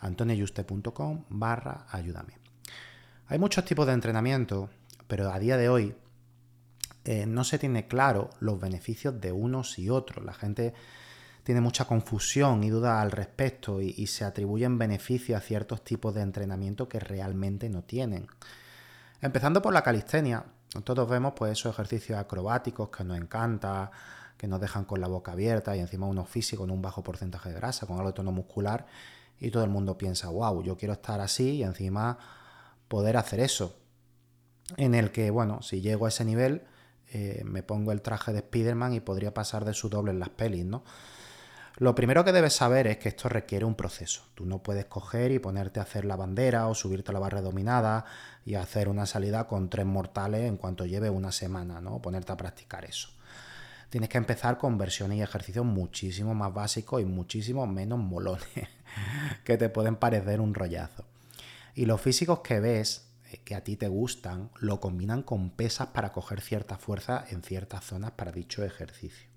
antonioyuste.com barra ayúdame. Hay muchos tipos de entrenamiento, pero a día de hoy eh, no se tiene claro los beneficios de unos y otros. La gente tiene mucha confusión y duda al respecto y, se atribuyen beneficios a ciertos tipos de entrenamiento que realmente no tienen. Empezando por la calistenia, todos vemos pues esos ejercicios acrobáticos que nos encanta, que nos dejan con la boca abierta y encima uno físico con un bajo porcentaje de grasa, con algo de tono muscular y todo el mundo piensa, wow, yo quiero estar así y encima poder hacer eso. En el que, bueno, si llego a ese nivel, eh, me pongo el traje de Spider-Man y podría pasar de su doble en las pelis, ¿no? Lo primero que debes saber es que esto requiere un proceso. Tú no puedes coger y ponerte a hacer la bandera o subirte a la barra dominada y hacer una salida con tres mortales en cuanto lleve una semana, ¿no? Ponerte a practicar eso. Tienes que empezar con versiones y ejercicios muchísimo más básicos y muchísimo menos molones que te pueden parecer un rollazo. Y los físicos que ves, eh, que a ti te gustan, lo combinan con pesas para coger cierta fuerza en ciertas zonas para dicho ejercicio.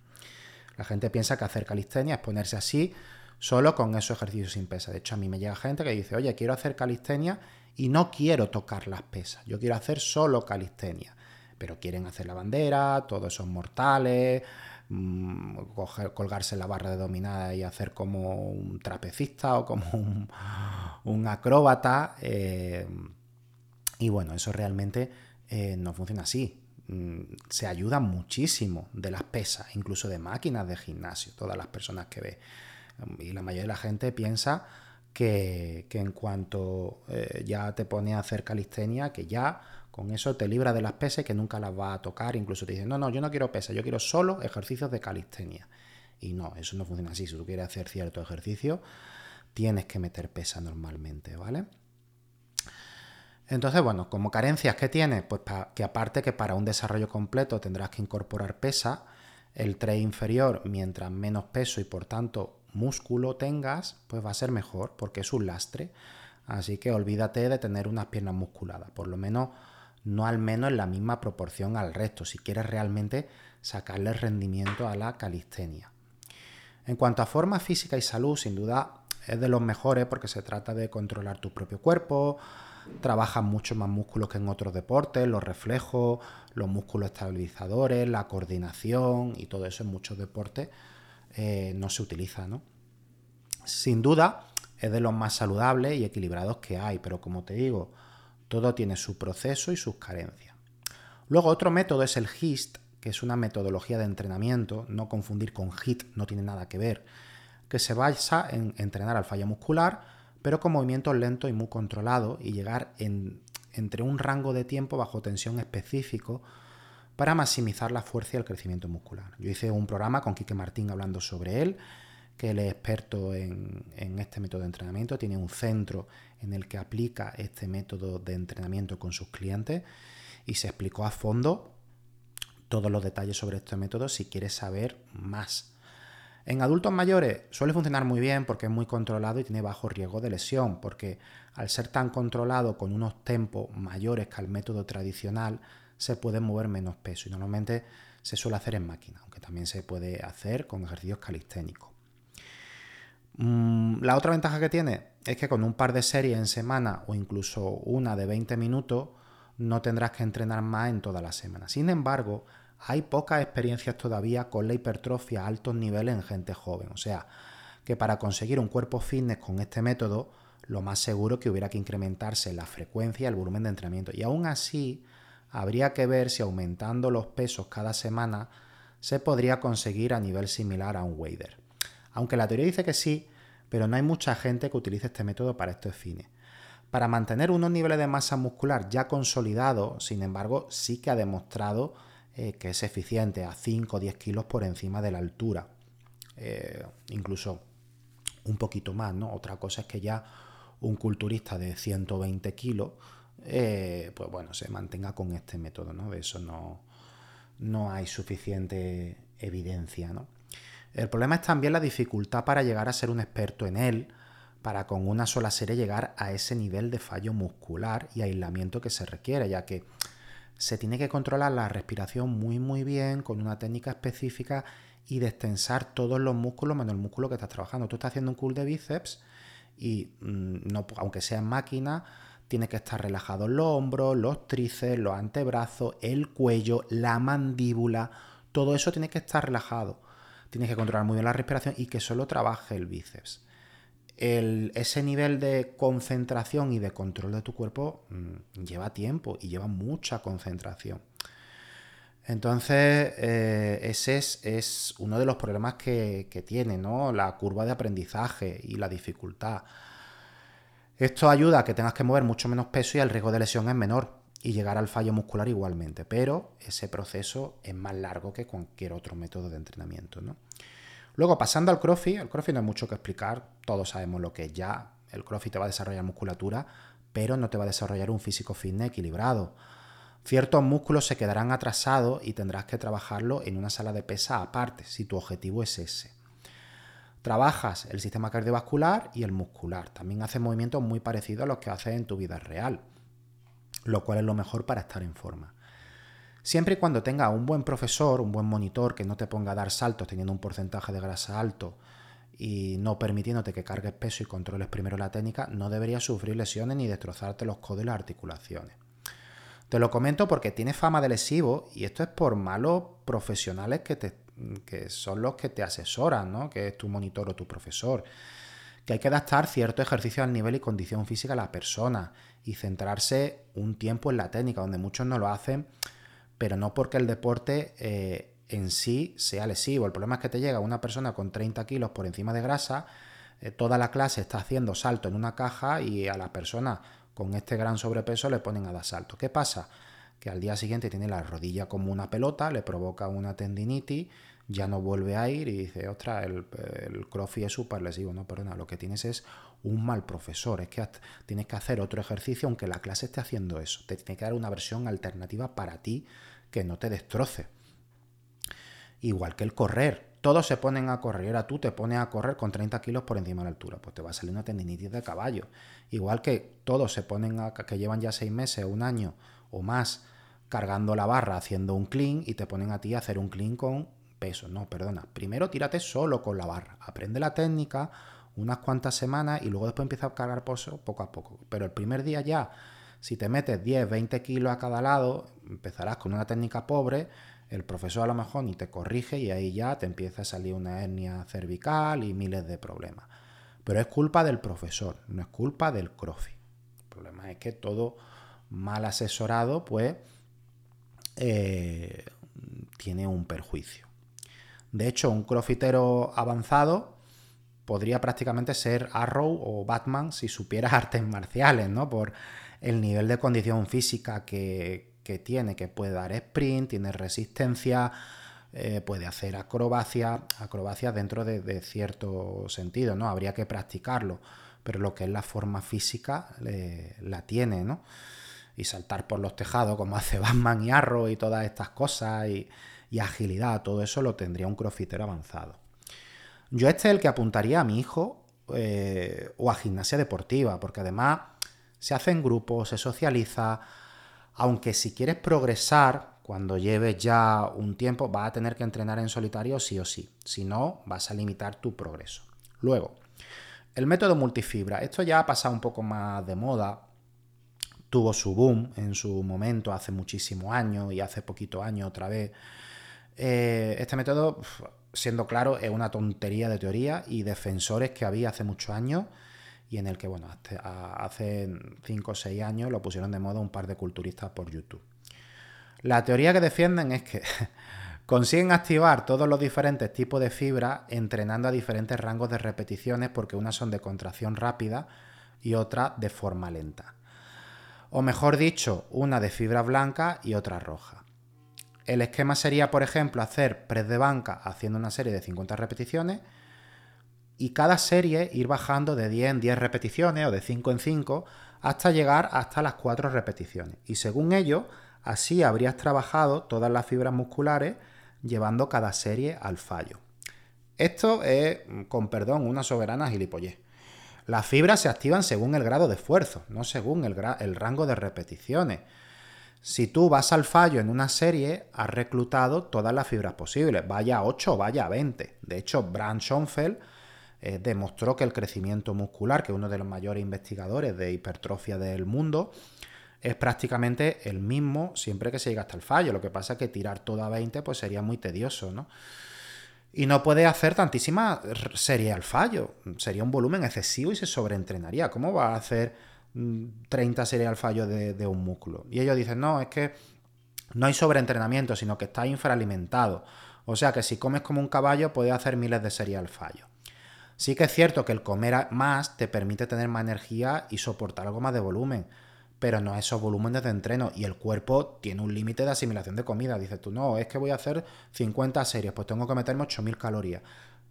La gente piensa que hacer calistenia es ponerse así solo con esos ejercicios sin pesas. De hecho, a mí me llega gente que dice, oye, quiero hacer calistenia y no quiero tocar las pesas. Yo quiero hacer solo calistenia. Pero quieren hacer la bandera, todos esos mortales, Mm, colgarse la barra de dominada y hacer como un trapecista o como un, acróbata. Eh, y bueno, eso realmente eh, no funciona así. Mm, se ayuda muchísimo de las pesas, incluso de máquinas de gimnasio, todas las personas que ve. Y la mayoría de la gente piensa que, en cuanto eh, ya te pone a hacer calistenia, que ya con eso te libra de las pesas que nunca las va a tocar. Incluso te dicen, no, no, yo no quiero pesas, yo quiero solo ejercicios de calistenia. Y no, eso no funciona así. Si tú quieres hacer cierto ejercicio, tienes que meter pesa normalmente, ¿vale? Entonces, bueno, como carencias que tiene, pues que aparte que para un desarrollo completo tendrás que incorporar pesa, el tren inferior, mientras menos peso y por tanto músculo tengas, pues va a ser mejor porque es un lastre. Así que olvídate de tener unas piernas musculadas, por lo menos no al menos en la misma proporción al resto, si quieres realmente sacarle rendimiento a la calistenia. En cuanto a forma física y salud, sin duda es de los mejores porque se trata de controlar tu propio cuerpo, trabajas mucho más músculos que en otros deportes, los reflejos, los músculos estabilizadores, la coordinación y todo eso en muchos deportes eh, no se utiliza, ¿no? Sin duda es de los más saludables y equilibrados que hay, pero como te digo, todo tiene su proceso y sus carencias. Luego otro método es el HIST, que es una metodología de entrenamiento, no confundir con HIT, no tiene nada que ver, que se basa en entrenar al fallo muscular, pero con movimientos lentos y muy controlados y llegar entre un rango de tiempo bajo tensión específico para maximizar la fuerza y el crecimiento muscular. Yo hice un programa con Quique Martín hablando sobre él, que él es experto en, este método de entrenamiento, tiene un centro en el que aplica este método de entrenamiento con sus clientes y se explicó a fondo todos los detalles sobre este método si quieres saber más. En adultos mayores suele funcionar muy bien porque es muy controlado y tiene bajo riesgo de lesión, porque al ser tan controlado con unos tempos mayores que al método tradicional, se puede mover menos peso y normalmente se suele hacer en máquina, aunque también se puede hacer con ejercicios calisténicos. Mm, la otra ventaja que tiene es que con un par de series en semana o incluso una de 20 minutos no tendrás que entrenar más en toda la semana. Sin embargo, hay pocas experiencias todavía con la hipertrofia a altos niveles en gente joven. O sea, que para conseguir un cuerpo fitness con este método, lo más seguro es que hubiera que incrementarse la frecuencia y el volumen de entrenamiento. Y aún así, habría que ver si aumentando los pesos cada semana se podría conseguir a nivel similar a un wader. Aunque la teoría dice que sí, pero no hay mucha gente que utilice este método para estos fines. Para mantener unos niveles de masa muscular ya consolidados, sin embargo, sí que ha demostrado eh, que es eficiente a 5 o 10 kilos por encima de la altura. Eh, incluso un poquito más, ¿no? Otra cosa es que ya un culturista de 120 kilos, eh, pues bueno, se mantenga con este método, ¿no? De eso no, no hay suficiente evidencia, ¿no? El problema es también la dificultad para llegar a ser un experto en él, para con una sola serie llegar a ese nivel de fallo muscular y aislamiento que se requiere, ya que se tiene que controlar la respiración muy muy bien con una técnica específica y destensar todos los músculos menos el músculo que estás trabajando. Tú estás haciendo un curl de bíceps y mm, no, aunque sea en máquina, tiene que estar relajado los hombros, los tríceps, los antebrazos, el cuello, la mandíbula, todo eso tiene que estar relajado. Tienes que controlar muy bien la respiración y que solo trabaje el bíceps ese nivel de concentración y de control de tu cuerpo mm, lleva tiempo y lleva mucha concentración. Entonces, eh, ese es, uno de los problemas que, tiene, ¿no? La curva de aprendizaje y la dificultad. Esto ayuda a que tengas que mover mucho menos peso y el riesgo de lesión es menor y llegar al fallo muscular igualmente, pero ese proceso es más largo que cualquier otro método de entrenamiento, ¿no? Luego, pasando al CrossFit, el CrossFit no hay mucho que explicar, todos sabemos lo que es ya. El CrossFit te va a desarrollar musculatura, pero no te va a desarrollar un físico fitness equilibrado. Ciertos músculos se quedarán atrasados y tendrás que trabajarlo en una sala de pesa aparte, si tu objetivo es ese. Trabajas el sistema cardiovascular y el muscular. También haces movimientos muy parecidos a los que haces en tu vida real, lo cual es lo mejor para estar en forma. Siempre y cuando tenga un buen profesor, un buen monitor que no te ponga a dar saltos teniendo un porcentaje de grasa alto y no permitiéndote que cargues peso y controles primero la técnica, no deberías sufrir lesiones ni destrozarte los codos y las articulaciones. Te lo comento porque tiene fama de lesivo y esto es por malos profesionales que, te, que son los que te asesoran, ¿no? que es tu monitor o tu profesor. Que hay que adaptar cierto ejercicio al nivel y condición física a la persona y centrarse un tiempo en la técnica, donde muchos no lo hacen pero no porque el deporte eh, en sí sea lesivo. El problema es que te llega una persona con 30 kilos por encima de grasa, eh, toda la clase está haciendo salto en una caja y a la persona con este gran sobrepeso le ponen a dar salto. ¿Qué pasa? Que al día siguiente tiene la rodilla como una pelota, le provoca una tendinitis, ya no vuelve a ir y dice, ostras, el, el crossfit es súper lesivo. No, perdona, lo que tienes es un mal profesor, es que tienes que hacer otro ejercicio aunque la clase esté haciendo eso. Te tiene que dar una versión alternativa para ti que no te destroce. Igual que el correr. Todos se ponen a correr. Ahora tú te pones a correr con 30 kilos por encima de la altura. Pues te va a salir una tendinitis de caballo. Igual que todos se ponen a que llevan ya seis meses, un año o más cargando la barra haciendo un clean y te ponen a ti a hacer un clean con peso. No, perdona. Primero tírate solo con la barra. Aprende la técnica unas cuantas semanas y luego después empieza a cargar peso poco a poco. Pero el primer día ya si te metes 10, 20 kilos a cada lado, empezarás con una técnica pobre, el profesor a lo mejor ni te corrige y ahí ya te empieza a salir una hernia cervical y miles de problemas. Pero es culpa del profesor, no es culpa del crossfit. El problema es que todo mal asesorado, pues, eh, tiene un perjuicio. De hecho, un crossfitero avanzado podría prácticamente ser Arrow o Batman si supiera artes marciales, ¿no? Por el nivel de condición física que, tiene, que puede dar sprint, tiene resistencia, eh, puede hacer acrobacia, acrobacia dentro de, cierto sentido, ¿no? Habría que practicarlo, pero lo que es la forma física la tiene, ¿no? Y saltar por los tejados como hace Batman y Arrow y todas estas cosas y, y agilidad, todo eso lo tendría un crossfitter avanzado. Yo este es el que apuntaría a mi hijo eh, o a gimnasia deportiva, porque además se hace en grupo, se socializa, aunque si quieres progresar, cuando lleves ya un tiempo, vas a tener que entrenar en solitario sí o sí, si no, vas a limitar tu progreso. Luego, el método multifibra, esto ya ha pasado un poco más de moda, tuvo su boom en su momento hace muchísimos años y hace poquito años otra vez. Eh, este método, siendo claro, es una tontería de teoría y defensores que había hace muchos años y en el que, bueno, hace 5 o 6 años lo pusieron de moda un par de culturistas por YouTube. La teoría que defienden es que consiguen activar todos los diferentes tipos de fibra entrenando a diferentes rangos de repeticiones porque unas son de contracción rápida y otras de forma lenta o mejor dicho, una de fibra blanca y otra roja. El esquema sería, por ejemplo, hacer press de banca haciendo una serie de 50 repeticiones y cada serie ir bajando de 10 en 10 repeticiones o de 5 en 5 hasta llegar hasta las 4 repeticiones. Y según ello, así habrías trabajado todas las fibras musculares llevando cada serie al fallo. Esto es, con perdón, una soberana gilipollez. Las fibras se activan según el grado de esfuerzo, no según el, rango de repeticiones. Si tú vas al fallo en una serie, has reclutado todas las fibras posibles, vaya a 8 o vaya a 20. De hecho, Brand Schoenfeld eh, demostró que el crecimiento muscular, que es uno de los mayores investigadores de hipertrofia del mundo, es prácticamente el mismo siempre que se llega hasta el fallo. Lo que pasa es que tirar todo a 20 pues sería muy tedioso, ¿no? y no puede hacer tantísima serie al fallo. Sería un volumen excesivo y se sobreentrenaría. ¿Cómo va a hacer 30 mm, series al fallo de, un músculo? Y ellos dicen, no, es que no hay sobreentrenamiento, sino que está infraalimentado. O sea que si comes como un caballo, puedes hacer miles de series al fallo. Sí que es cierto que el comer más te permite tener más energía y soportar algo más de volumen pero no esos volúmenes de entreno. Y el cuerpo tiene un límite de asimilación de comida. Dices tú, no, es que voy a hacer 50 series, pues tengo que meterme 8000 calorías.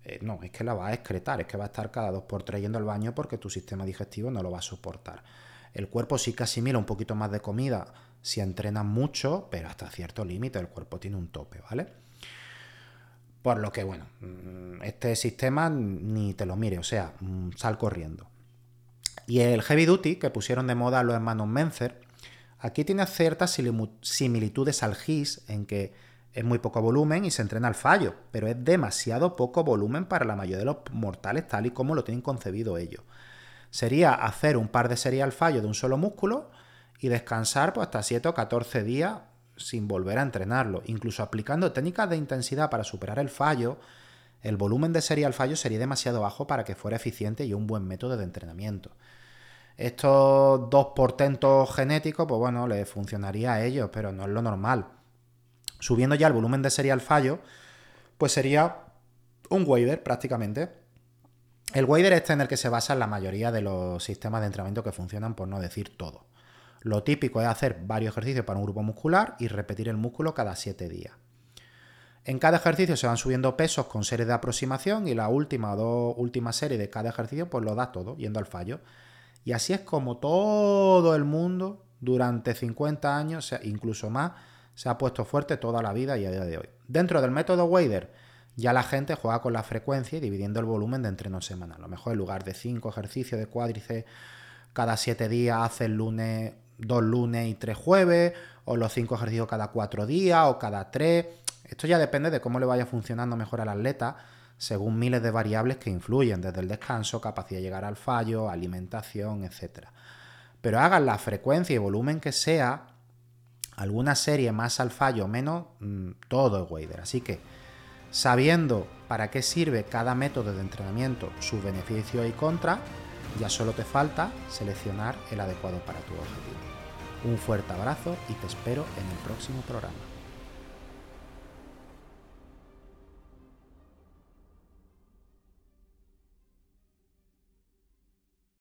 Eh, no, es que la va a excretar, es que va a estar cada dos por tres yendo al baño porque tu sistema digestivo no lo va a soportar. El cuerpo sí que asimila un poquito más de comida si entrenas mucho, pero hasta cierto límite el cuerpo tiene un tope, ¿vale? Por lo que, bueno, mm, este sistema ni te lo mire, o sea, mm, sal corriendo. Y el Heavy Duty, que pusieron de moda los hermanos Menzer, aquí tiene ciertas similitudes al GIS en que es muy poco volumen y se entrena al fallo, pero es demasiado poco volumen para la mayoría de los mortales tal y como lo tienen concebido ellos. Sería hacer un par de series al fallo de un solo músculo y descansar pues, hasta 7 o 14 días sin volver a entrenarlo. Incluso aplicando técnicas de intensidad para superar el fallo, el volumen de serie al fallo sería demasiado bajo para que fuera eficiente y un buen método de entrenamiento. Estos dos portentos genéticos, pues bueno, les funcionaría a ellos, pero no es lo normal. Subiendo ya el volumen de serie al fallo, pues sería un wader prácticamente. El wader este en el que se basa la mayoría de los sistemas de entrenamiento que funcionan, por no decir todo. Lo típico es hacer varios ejercicios para un grupo muscular y repetir el músculo cada 7 días. En cada ejercicio se van subiendo pesos con series de aproximación y la última o dos últimas series de cada ejercicio pues lo da todo, yendo al fallo. Y así es como todo el mundo durante 50 años, incluso más, se ha puesto fuerte toda la vida y a día de hoy. Dentro del método Wader, ya la gente juega con la frecuencia y dividiendo el volumen de entreno semanal. A lo mejor en lugar de 5 ejercicios de cuádriceps cada 7 días, hace el lunes, 2 lunes y 3 jueves, o los 5 ejercicios cada 4 días, o cada 3. Esto ya depende de cómo le vaya funcionando mejor al atleta según miles de variables que influyen, desde el descanso, capacidad de llegar al fallo, alimentación, etc. Pero hagan la frecuencia y volumen que sea, alguna serie más al fallo o menos, mm, todo es Wader. Así que, sabiendo para qué sirve cada método de entrenamiento, sus beneficios y contras, ya solo te falta seleccionar el adecuado para tu objetivo. Un fuerte abrazo y te espero en el próximo programa.